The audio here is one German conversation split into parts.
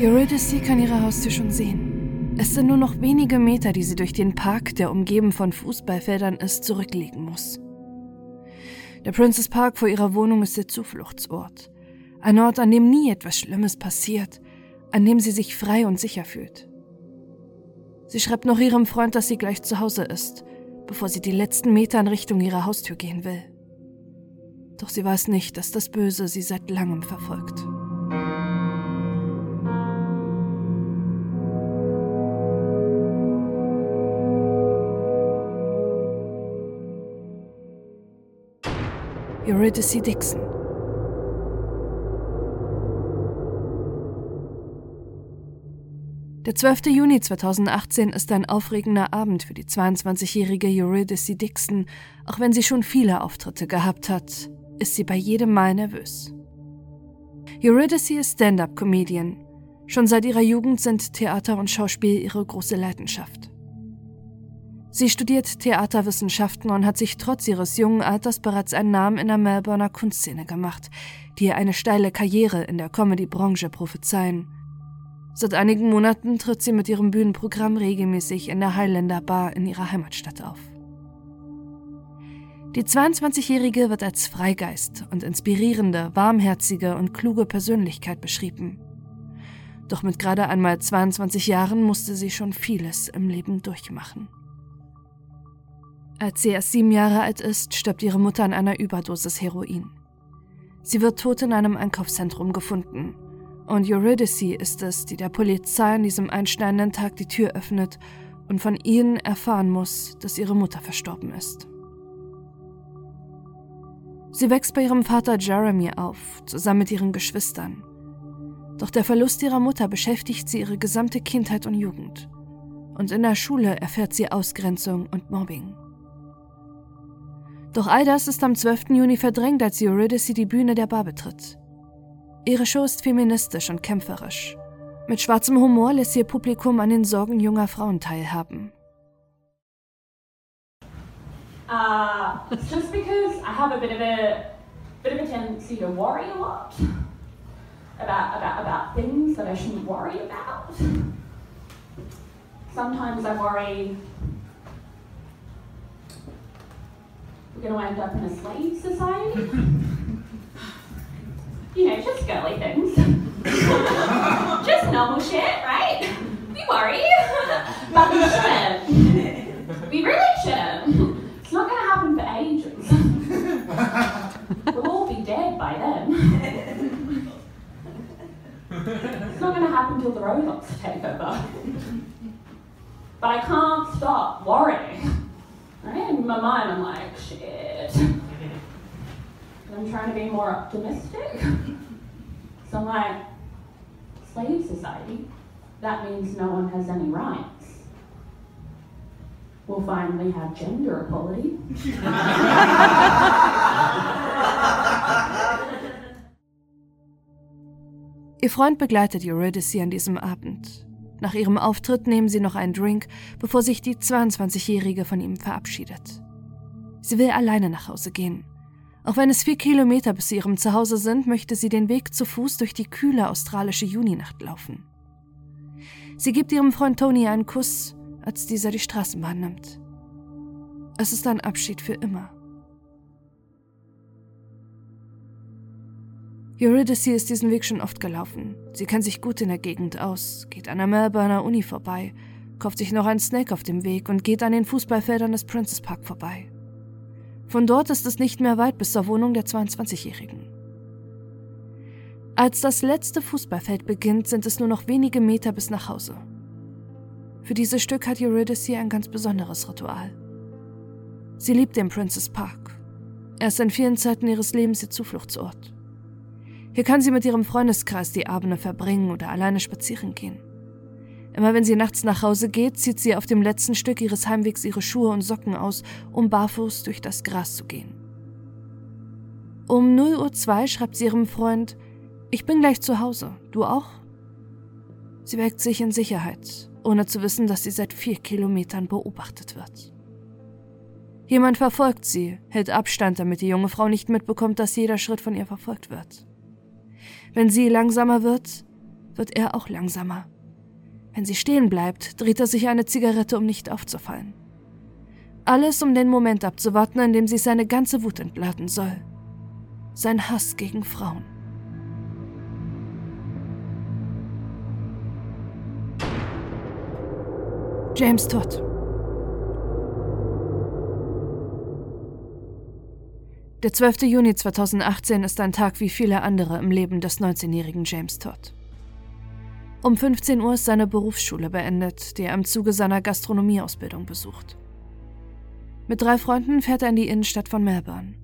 Eurydice kann ihre Haustür schon sehen. Es sind nur noch wenige Meter, die sie durch den Park, der umgeben von Fußballfeldern ist, zurücklegen muss. Der Princess Park vor ihrer Wohnung ist ihr Zufluchtsort. Ein Ort, an dem nie etwas Schlimmes passiert, an dem sie sich frei und sicher fühlt. Sie schreibt noch ihrem Freund, dass sie gleich zu Hause ist, bevor sie die letzten Meter in Richtung ihrer Haustür gehen will. Doch sie weiß nicht, dass das Böse sie seit langem verfolgt. Eurydice Dixon. Der 12. Juni 2018 ist ein aufregender Abend für die 22-jährige Eurydice Dixon. Auch wenn sie schon viele Auftritte gehabt hat, ist sie bei jedem Mal nervös. Eurydice ist Stand-up-Comedian. Schon seit ihrer Jugend sind Theater und Schauspiel ihre große Leidenschaft. Sie studiert Theaterwissenschaften und hat sich trotz ihres jungen Alters bereits einen Namen in der Melbourner Kunstszene gemacht, die ihr eine steile Karriere in der Comedy-Branche prophezeien. Seit einigen Monaten tritt sie mit ihrem Bühnenprogramm regelmäßig in der Highlander Bar in ihrer Heimatstadt auf. Die 22-Jährige wird als Freigeist und inspirierende, warmherzige und kluge Persönlichkeit beschrieben. Doch mit gerade einmal 22 Jahren musste sie schon vieles im Leben durchmachen. Als sie erst sieben Jahre alt ist, stirbt ihre Mutter an einer Überdosis Heroin. Sie wird tot in einem Einkaufszentrum gefunden. Und Eurydice ist es, die der Polizei an diesem einschneidenden Tag die Tür öffnet und von ihnen erfahren muss, dass ihre Mutter verstorben ist. Sie wächst bei ihrem Vater Jeremy auf, zusammen mit ihren Geschwistern. Doch der Verlust ihrer Mutter beschäftigt sie ihre gesamte Kindheit und Jugend. Und in der Schule erfährt sie Ausgrenzung und Mobbing. Doch all das ist am 12. Juni verdrängt, als Eurydice die Bühne der Bar betritt. Ihre Show ist feministisch und kämpferisch. Mit schwarzem Humor lässt ihr Publikum an den Sorgen junger Frauen teilhaben. Uh, just because I have a bit of a bit of a tendency to worry a lot about about about things that I shouldn't worry about. Sometimes I worry we're going to end up in a slave society. you know, just girly things. just normal shit, right? We worry. but we shouldn't. We really shouldn't. It's not going to happen for ages. we'll all be dead by then. it's not going to happen till the robots take over. But I can't stop worrying. Right? In my mind, I'm like, shit. I'm trying to be more optimistic. so I'm like, slave society, that means no one has any rights. We'll finally have gender equality. Ihr Freund begleitet Eurydice an diesem Abend. Nach ihrem Auftritt nehmen sie noch einen Drink, bevor sich die 22-Jährige von ihm verabschiedet. Sie will alleine nach Hause gehen. Auch wenn es vier Kilometer bis zu ihrem Zuhause sind, möchte sie den Weg zu Fuß durch die kühle australische Juninacht laufen. Sie gibt ihrem Freund Tony einen Kuss, als dieser die Straßenbahn nimmt. Es ist ein Abschied für immer. Eurydice ist diesen Weg schon oft gelaufen. Sie kennt sich gut in der Gegend aus, geht an der Melbourner Uni vorbei, kauft sich noch einen Snack auf dem Weg und geht an den Fußballfeldern des Princess Park vorbei. Von dort ist es nicht mehr weit bis zur Wohnung der 22-Jährigen. Als das letzte Fußballfeld beginnt, sind es nur noch wenige Meter bis nach Hause. Für dieses Stück hat Eurydice ein ganz besonderes Ritual. Sie liebt den Princess Park. Er ist in vielen Zeiten ihres Lebens ihr Zufluchtsort. Hier kann sie mit ihrem Freundeskreis die Abende verbringen oder alleine spazieren gehen. Immer wenn sie nachts nach Hause geht, zieht sie auf dem letzten Stück ihres Heimwegs ihre Schuhe und Socken aus, um barfuß durch das Gras zu gehen. Um 0.02 Uhr schreibt sie ihrem Freund, ich bin gleich zu Hause, du auch? Sie wägt sich in Sicherheit, ohne zu wissen, dass sie seit vier Kilometern beobachtet wird. Jemand verfolgt sie, hält Abstand, damit die junge Frau nicht mitbekommt, dass jeder Schritt von ihr verfolgt wird. Wenn sie langsamer wird, wird er auch langsamer. Wenn sie stehen bleibt, dreht er sich eine Zigarette, um nicht aufzufallen. Alles, um den Moment abzuwarten, in dem sie seine ganze Wut entladen soll. Sein Hass gegen Frauen. James Todd. Der 12. Juni 2018 ist ein Tag wie viele andere im Leben des 19-jährigen James Todd. Um 15 Uhr ist seine Berufsschule beendet, die er im Zuge seiner Gastronomieausbildung besucht. Mit drei Freunden fährt er in die Innenstadt von Melbourne.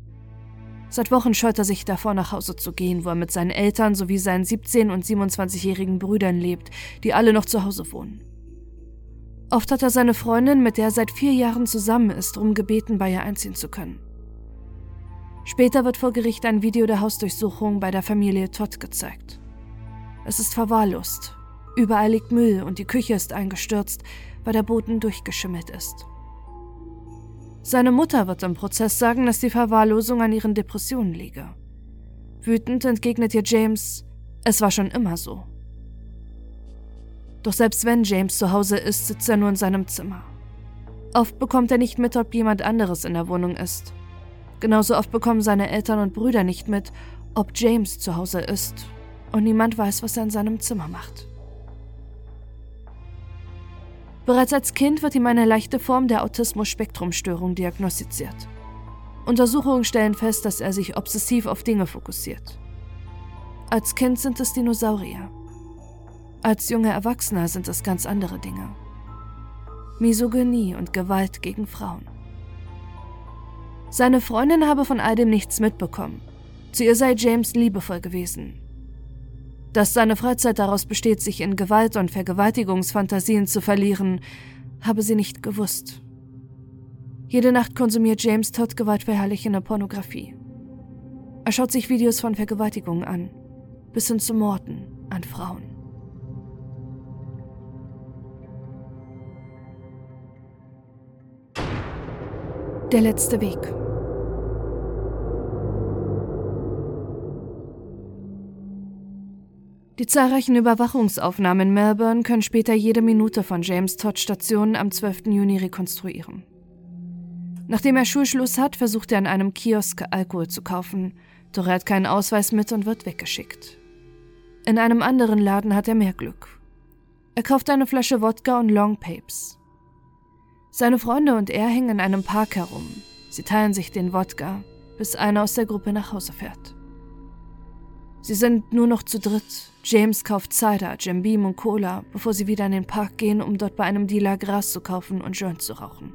Seit Wochen scheut er sich davor, nach Hause zu gehen, wo er mit seinen Eltern sowie seinen 17- und 27-jährigen Brüdern lebt, die alle noch zu Hause wohnen. Oft hat er seine Freundin, mit der er seit vier Jahren zusammen ist, darum gebeten, bei ihr einziehen zu können. Später wird vor Gericht ein Video der Hausdurchsuchung bei der Familie Todd gezeigt. Es ist verwahrlost. Überall liegt Müll und die Küche ist eingestürzt, weil der Boden durchgeschimmelt ist. Seine Mutter wird im Prozess sagen, dass die Verwahrlosung an ihren Depressionen liege. Wütend entgegnet ihr James, es war schon immer so. Doch selbst wenn James zu Hause ist, sitzt er nur in seinem Zimmer. Oft bekommt er nicht mit, ob jemand anderes in der Wohnung ist. Genauso oft bekommen seine Eltern und Brüder nicht mit, ob James zu Hause ist. Und niemand weiß, was er in seinem Zimmer macht. Bereits als Kind wird ihm eine leichte Form der Autismus-Spektrum-Störung diagnostiziert. Untersuchungen stellen fest, dass er sich obsessiv auf Dinge fokussiert. Als Kind sind es Dinosaurier. Als junger Erwachsener sind es ganz andere Dinge. Misogynie und Gewalt gegen Frauen. Seine Freundin habe von all dem nichts mitbekommen. Zu ihr sei James liebevoll gewesen. Dass seine Freizeit daraus besteht, sich in Gewalt- und Vergewaltigungsfantasien zu verlieren, habe sie nicht gewusst. Jede Nacht konsumiert James Todd gewaltverherrlichende Pornografie. Er schaut sich Videos von Vergewaltigungen an, bis hin zu Morden an Frauen. Der letzte Weg. Die zahlreichen Überwachungsaufnahmen in Melbourne können später jede Minute von James Todd Stationen am 12. Juni rekonstruieren. Nachdem er Schulschluss hat, versucht er an einem Kiosk Alkohol zu kaufen, doch er hat keinen Ausweis mit und wird weggeschickt. In einem anderen Laden hat er mehr Glück. Er kauft eine Flasche Wodka und Long Papes. Seine Freunde und er hängen in einem Park herum. Sie teilen sich den Wodka, bis einer aus der Gruppe nach Hause fährt. Sie sind nur noch zu dritt. James kauft Cider, Jim Beam und Cola, bevor sie wieder in den Park gehen, um dort bei einem Dealer Gras zu kaufen und Joints zu rauchen.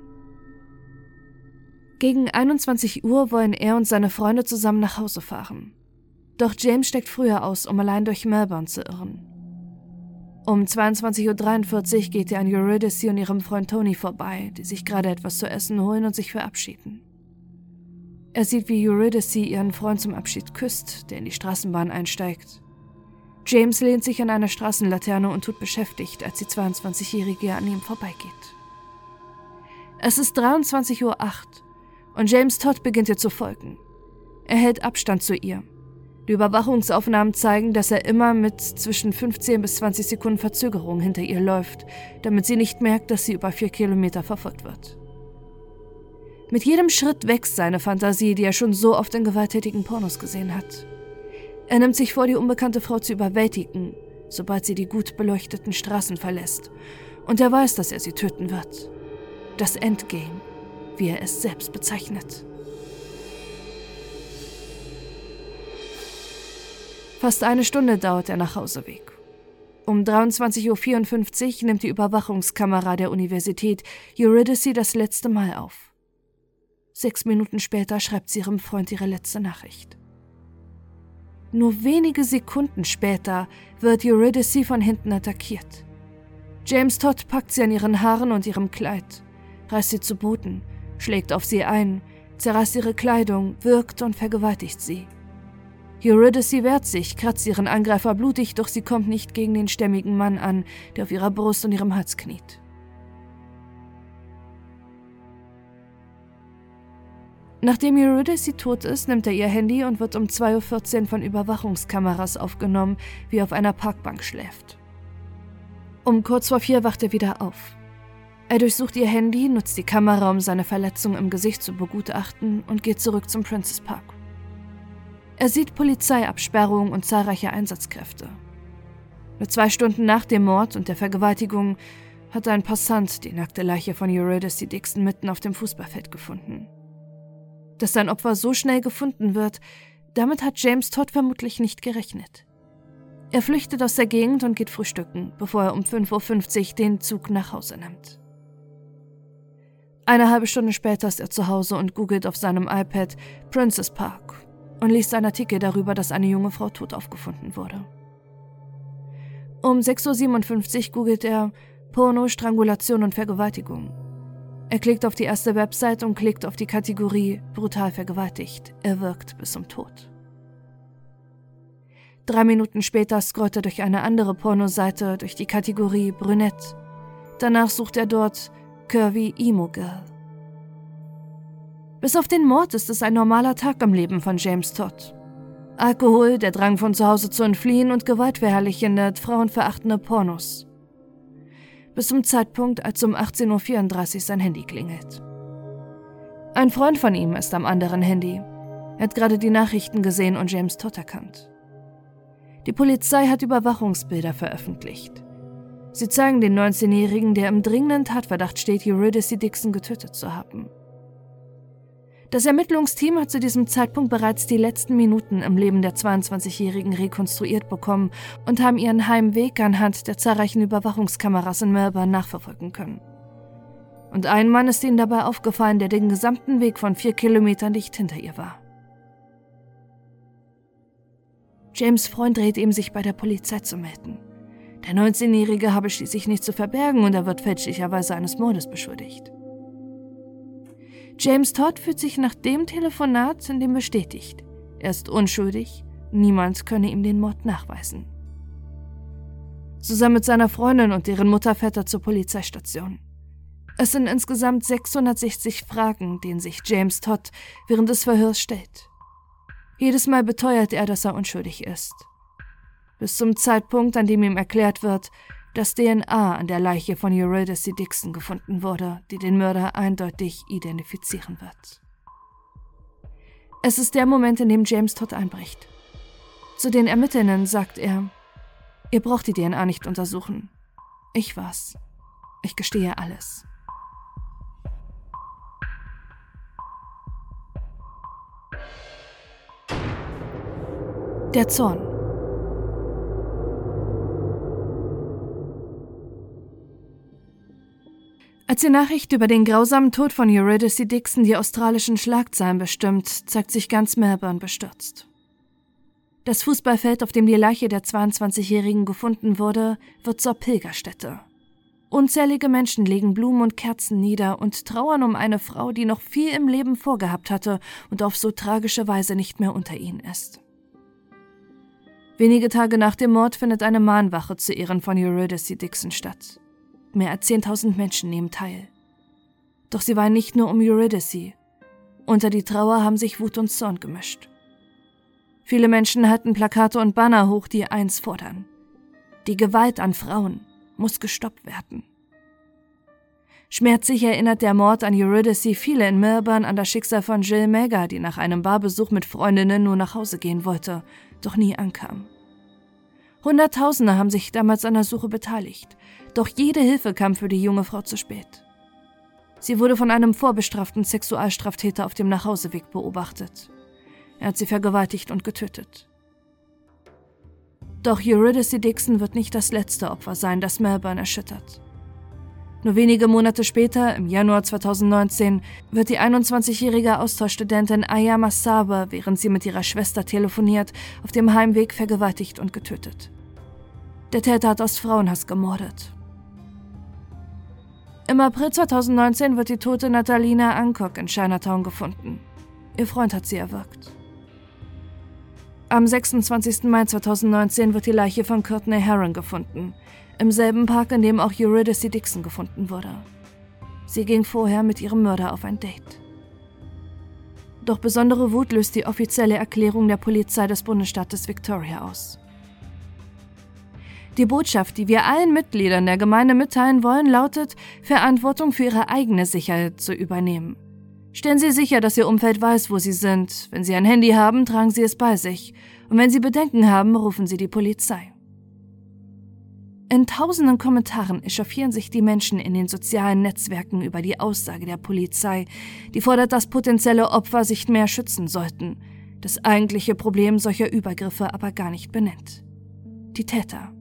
Gegen 21 Uhr wollen er und seine Freunde zusammen nach Hause fahren. Doch James steckt früher aus, um allein durch Melbourne zu irren. Um 22.43 Uhr geht er an Eurydice und ihrem Freund Tony vorbei, die sich gerade etwas zu essen holen und sich verabschieden. Er sieht, wie Eurydice ihren Freund zum Abschied küsst, der in die Straßenbahn einsteigt. James lehnt sich an einer Straßenlaterne und tut beschäftigt, als die 22-Jährige an ihm vorbeigeht. Es ist 23.08 Uhr und James Todd beginnt ihr zu folgen. Er hält Abstand zu ihr. Die Überwachungsaufnahmen zeigen, dass er immer mit zwischen 15 bis 20 Sekunden Verzögerung hinter ihr läuft, damit sie nicht merkt, dass sie über vier Kilometer verfolgt wird. Mit jedem Schritt wächst seine Fantasie, die er schon so oft in gewalttätigen Pornos gesehen hat. Er nimmt sich vor, die unbekannte Frau zu überwältigen, sobald sie die gut beleuchteten Straßen verlässt. Und er weiß, dass er sie töten wird. Das Endgame, wie er es selbst bezeichnet. Fast eine Stunde dauert der Nachhauseweg. Um 23.54 Uhr nimmt die Überwachungskamera der Universität Eurydice das letzte Mal auf. Sechs Minuten später schreibt sie ihrem Freund ihre letzte Nachricht. Nur wenige Sekunden später wird Eurydice von hinten attackiert. James Todd packt sie an ihren Haaren und ihrem Kleid, reißt sie zu Boden, schlägt auf sie ein, zerreißt ihre Kleidung, wirkt und vergewaltigt sie. Eurydice wehrt sich, kratzt ihren Angreifer blutig, doch sie kommt nicht gegen den stämmigen Mann an, der auf ihrer Brust und ihrem Hals kniet. Nachdem Eurydice tot ist, nimmt er ihr Handy und wird um 2.14 Uhr von Überwachungskameras aufgenommen, wie er auf einer Parkbank schläft. Um kurz vor vier wacht er wieder auf. Er durchsucht ihr Handy, nutzt die Kamera, um seine Verletzung im Gesicht zu begutachten und geht zurück zum Princess Park. Er sieht Polizeiabsperrungen und zahlreiche Einsatzkräfte. Nur zwei Stunden nach dem Mord und der Vergewaltigung hat ein Passant die nackte Leiche von Eurydice Dixon mitten auf dem Fußballfeld gefunden. Dass sein Opfer so schnell gefunden wird, damit hat James Todd vermutlich nicht gerechnet. Er flüchtet aus der Gegend und geht frühstücken, bevor er um 5.50 Uhr den Zug nach Hause nimmt. Eine halbe Stunde später ist er zu Hause und googelt auf seinem iPad Princess Park und liest einen Artikel darüber, dass eine junge Frau tot aufgefunden wurde. Um 6.57 Uhr googelt er Porno, Strangulation und Vergewaltigung. Er klickt auf die erste Website und klickt auf die Kategorie brutal vergewaltigt. Er wirkt bis zum Tod. Drei Minuten später scrollt er durch eine andere Pornoseite durch die Kategorie Brünett. Danach sucht er dort Curvy Emo Girl. Bis auf den Mord ist es ein normaler Tag im Leben von James Todd. Alkohol, der Drang von zu Hause zu entfliehen und gewaltverherrlichende, frauenverachtende Pornos bis zum Zeitpunkt, als um 18.34 Uhr sein Handy klingelt. Ein Freund von ihm ist am anderen Handy. Er hat gerade die Nachrichten gesehen und James Todd erkannt. Die Polizei hat Überwachungsbilder veröffentlicht. Sie zeigen den 19-Jährigen, der im dringenden Tatverdacht steht, Eurydice Dixon getötet zu haben. Das Ermittlungsteam hat zu diesem Zeitpunkt bereits die letzten Minuten im Leben der 22-Jährigen rekonstruiert bekommen und haben ihren Heimweg anhand der zahlreichen Überwachungskameras in Melbourne nachverfolgen können. Und ein Mann ist ihnen dabei aufgefallen, der den gesamten Weg von vier Kilometern dicht hinter ihr war. James Freund rät ihm, sich bei der Polizei zu melden. Der 19-Jährige habe schließlich nichts zu verbergen und er wird fälschlicherweise eines Mordes beschuldigt. James Todd fühlt sich nach dem Telefonat in dem bestätigt. Er ist unschuldig, niemand könne ihm den Mord nachweisen. Zusammen mit seiner Freundin und deren Mutter fährt er zur Polizeistation. Es sind insgesamt 660 Fragen, denen sich James Todd während des Verhörs stellt. Jedes Mal beteuert er, dass er unschuldig ist. Bis zum Zeitpunkt, an dem ihm erklärt wird, dass DNA an der Leiche von Eurydice Dixon gefunden wurde, die den Mörder eindeutig identifizieren wird. Es ist der Moment, in dem James Todd einbricht. Zu den Ermittlern sagt er, ihr braucht die DNA nicht untersuchen. Ich war's. Ich gestehe alles. Der Zorn. Als die Nachricht über den grausamen Tod von Eurydice Dixon die australischen Schlagzeilen bestimmt, zeigt sich ganz Melbourne bestürzt. Das Fußballfeld, auf dem die Leiche der 22-Jährigen gefunden wurde, wird zur Pilgerstätte. Unzählige Menschen legen Blumen und Kerzen nieder und trauern um eine Frau, die noch viel im Leben vorgehabt hatte und auf so tragische Weise nicht mehr unter ihnen ist. Wenige Tage nach dem Mord findet eine Mahnwache zu Ehren von Eurydice Dixon statt. Mehr als 10.000 Menschen nehmen teil. Doch sie weinen nicht nur um Eurydice. Unter die Trauer haben sich Wut und Zorn gemischt. Viele Menschen halten Plakate und Banner hoch, die eins fordern. Die Gewalt an Frauen muss gestoppt werden. Schmerzlich erinnert der Mord an Eurydice viele in Melbourne an das Schicksal von Jill Mega, die nach einem Barbesuch mit Freundinnen nur nach Hause gehen wollte, doch nie ankam. Hunderttausende haben sich damals an der Suche beteiligt, doch jede Hilfe kam für die junge Frau zu spät. Sie wurde von einem vorbestraften Sexualstraftäter auf dem Nachhauseweg beobachtet. Er hat sie vergewaltigt und getötet. Doch Eurydice Dixon wird nicht das letzte Opfer sein, das Melbourne erschüttert. Nur wenige Monate später, im Januar 2019, wird die 21-jährige Austauschstudentin Aya Masawa, während sie mit ihrer Schwester telefoniert, auf dem Heimweg vergewaltigt und getötet. Der Täter hat aus Frauenhass gemordet. Im April 2019 wird die tote Natalina Ancock in Chinatown gefunden. Ihr Freund hat sie erwürgt. Am 26. Mai 2019 wird die Leiche von Courtney Heron gefunden, im selben Park, in dem auch Eurydice Dixon gefunden wurde. Sie ging vorher mit ihrem Mörder auf ein Date. Doch besondere Wut löst die offizielle Erklärung der Polizei des Bundesstaates Victoria aus. Die Botschaft, die wir allen Mitgliedern der Gemeinde mitteilen wollen, lautet, Verantwortung für ihre eigene Sicherheit zu übernehmen. Stellen Sie sicher, dass Ihr Umfeld weiß, wo Sie sind. Wenn Sie ein Handy haben, tragen Sie es bei sich. Und wenn Sie Bedenken haben, rufen Sie die Polizei. In tausenden Kommentaren echauffieren sich die Menschen in den sozialen Netzwerken über die Aussage der Polizei, die fordert, dass potenzielle Opfer sich mehr schützen sollten, das eigentliche Problem solcher Übergriffe aber gar nicht benennt. Die Täter.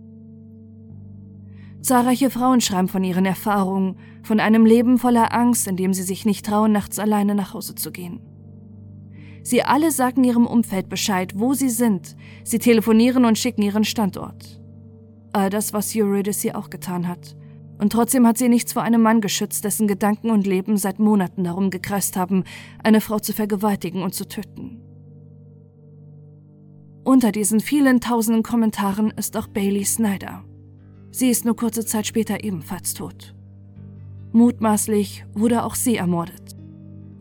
Zahlreiche Frauen schreiben von ihren Erfahrungen, von einem Leben voller Angst, in dem sie sich nicht trauen, nachts alleine nach Hause zu gehen. Sie alle sagen ihrem Umfeld Bescheid, wo sie sind. Sie telefonieren und schicken ihren Standort. All das, was Eurydice auch getan hat. Und trotzdem hat sie nichts vor einem Mann geschützt, dessen Gedanken und Leben seit Monaten darum gekreist haben, eine Frau zu vergewaltigen und zu töten. Unter diesen vielen tausenden Kommentaren ist auch Bailey Snyder. Sie ist nur kurze Zeit später ebenfalls tot. Mutmaßlich wurde auch sie ermordet.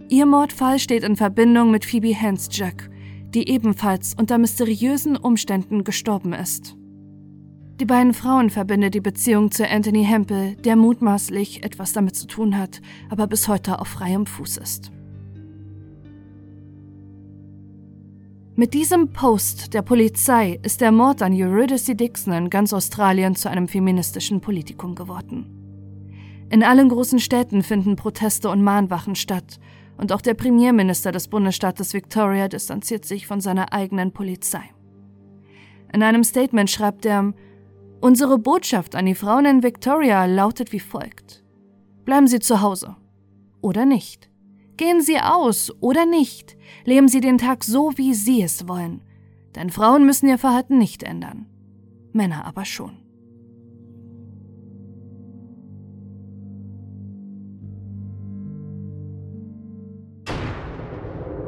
Ihr Mordfall steht in Verbindung mit Phoebe Hans Jack, die ebenfalls unter mysteriösen Umständen gestorben ist. Die beiden Frauen verbindet die Beziehung zu Anthony Hempel, der mutmaßlich etwas damit zu tun hat, aber bis heute auf freiem Fuß ist. Mit diesem Post der Polizei ist der Mord an Eurydice Dixon in ganz Australien zu einem feministischen Politikum geworden. In allen großen Städten finden Proteste und Mahnwachen statt, und auch der Premierminister des Bundesstaates Victoria distanziert sich von seiner eigenen Polizei. In einem Statement schreibt er, Unsere Botschaft an die Frauen in Victoria lautet wie folgt. Bleiben Sie zu Hause. Oder nicht. Gehen Sie aus oder nicht. Leben Sie den Tag so, wie Sie es wollen. Denn Frauen müssen ihr Verhalten nicht ändern. Männer aber schon.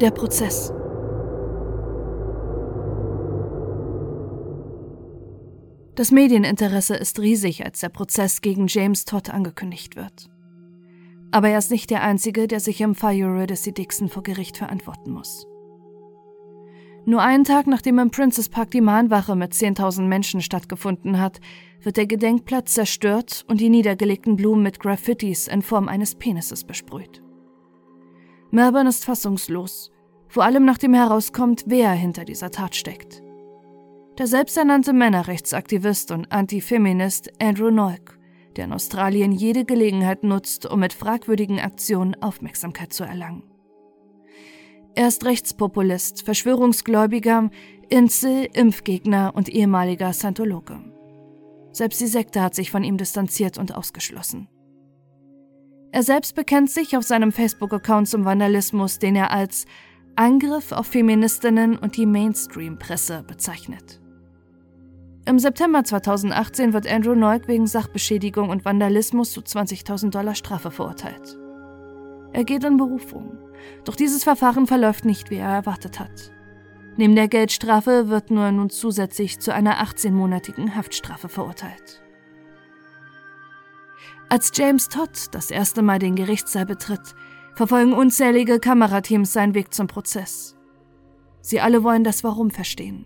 Der Prozess. Das Medieninteresse ist riesig, als der Prozess gegen James Todd angekündigt wird. Aber er ist nicht der Einzige, der sich im Fall Eurydice Dixon vor Gericht verantworten muss. Nur einen Tag nachdem im Princess Park die Mahnwache mit 10.000 Menschen stattgefunden hat, wird der Gedenkplatz zerstört und die niedergelegten Blumen mit Graffitis in Form eines Penises besprüht. Melbourne ist fassungslos, vor allem nachdem herauskommt, wer hinter dieser Tat steckt. Der selbsternannte Männerrechtsaktivist und Antifeminist Andrew Noack der in Australien jede Gelegenheit nutzt, um mit fragwürdigen Aktionen Aufmerksamkeit zu erlangen. Er ist Rechtspopulist, Verschwörungsgläubiger, Insel, Impfgegner und ehemaliger Scientologe. Selbst die Sekte hat sich von ihm distanziert und ausgeschlossen. Er selbst bekennt sich auf seinem Facebook-Account zum Vandalismus, den er als Angriff auf Feministinnen und die Mainstream-Presse bezeichnet. Im September 2018 wird Andrew Neuk wegen Sachbeschädigung und Vandalismus zu 20.000 Dollar Strafe verurteilt. Er geht in Berufung, doch dieses Verfahren verläuft nicht, wie er erwartet hat. Neben der Geldstrafe wird nur nun zusätzlich zu einer 18-monatigen Haftstrafe verurteilt. Als James Todd das erste Mal den Gerichtssaal betritt, verfolgen unzählige Kamerateams seinen Weg zum Prozess. Sie alle wollen das Warum verstehen.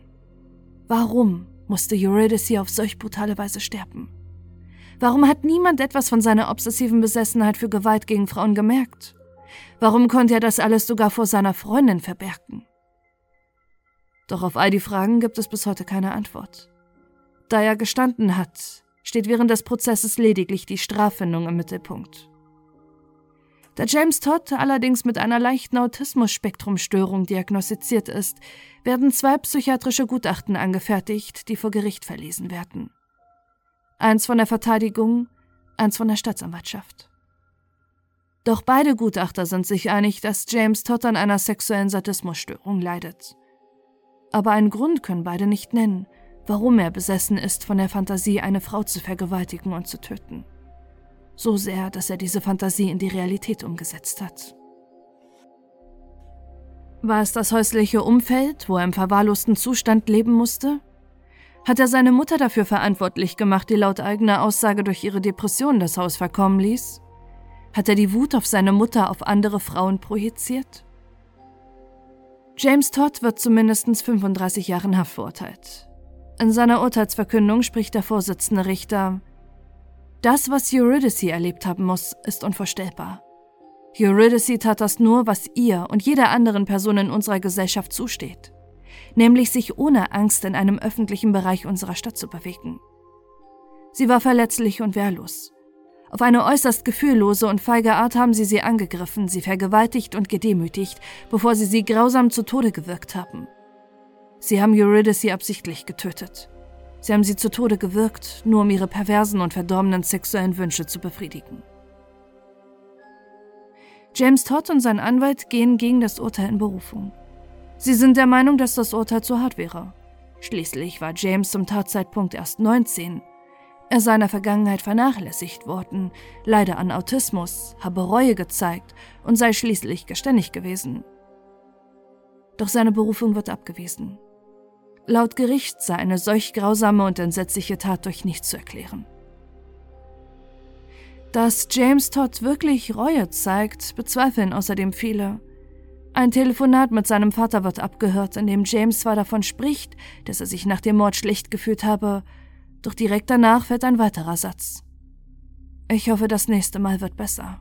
Warum musste Eurydice auf solch brutale Weise sterben? Warum hat niemand etwas von seiner obsessiven Besessenheit für Gewalt gegen Frauen gemerkt? Warum konnte er das alles sogar vor seiner Freundin verbergen? Doch auf all die Fragen gibt es bis heute keine Antwort. Da er gestanden hat, steht während des Prozesses lediglich die Straffindung im Mittelpunkt. Da James Todd allerdings mit einer leichten Autismus-Spektrumstörung diagnostiziert ist, werden zwei psychiatrische Gutachten angefertigt, die vor Gericht verlesen werden. Eins von der Verteidigung, eins von der Staatsanwaltschaft. Doch beide Gutachter sind sich einig, dass James Todd an einer sexuellen Sadismusstörung leidet. Aber einen Grund können beide nicht nennen, warum er besessen ist von der Fantasie, eine Frau zu vergewaltigen und zu töten so sehr, dass er diese Fantasie in die Realität umgesetzt hat. War es das häusliche Umfeld, wo er im verwahrlosten Zustand leben musste? Hat er seine Mutter dafür verantwortlich gemacht, die laut eigener Aussage durch ihre Depression das Haus verkommen ließ? Hat er die Wut auf seine Mutter auf andere Frauen projiziert? James Todd wird zu mindestens 35 Jahren Haft verurteilt. In seiner Urteilsverkündung spricht der Vorsitzende Richter, das, was Eurydice erlebt haben muss, ist unvorstellbar. Eurydice tat das nur, was ihr und jeder anderen Person in unserer Gesellschaft zusteht, nämlich sich ohne Angst in einem öffentlichen Bereich unserer Stadt zu bewegen. Sie war verletzlich und wehrlos. Auf eine äußerst gefühllose und feige Art haben sie sie angegriffen, sie vergewaltigt und gedemütigt, bevor sie sie grausam zu Tode gewirkt haben. Sie haben Eurydice absichtlich getötet. Sie haben sie zu Tode gewirkt, nur um ihre perversen und verdorbenen sexuellen Wünsche zu befriedigen. James Todd und sein Anwalt gehen gegen das Urteil in Berufung. Sie sind der Meinung, dass das Urteil zu hart wäre. Schließlich war James zum Tatzeitpunkt erst 19 er sei in der Vergangenheit vernachlässigt worden, leide an Autismus, habe Reue gezeigt und sei schließlich geständig gewesen. Doch seine Berufung wird abgewiesen. Laut Gericht sei eine solch grausame und entsetzliche Tat durch nichts zu erklären. Dass James Todd wirklich Reue zeigt, bezweifeln außerdem viele. Ein Telefonat mit seinem Vater wird abgehört, in dem James zwar davon spricht, dass er sich nach dem Mord schlecht gefühlt habe, doch direkt danach fällt ein weiterer Satz. Ich hoffe, das nächste Mal wird besser.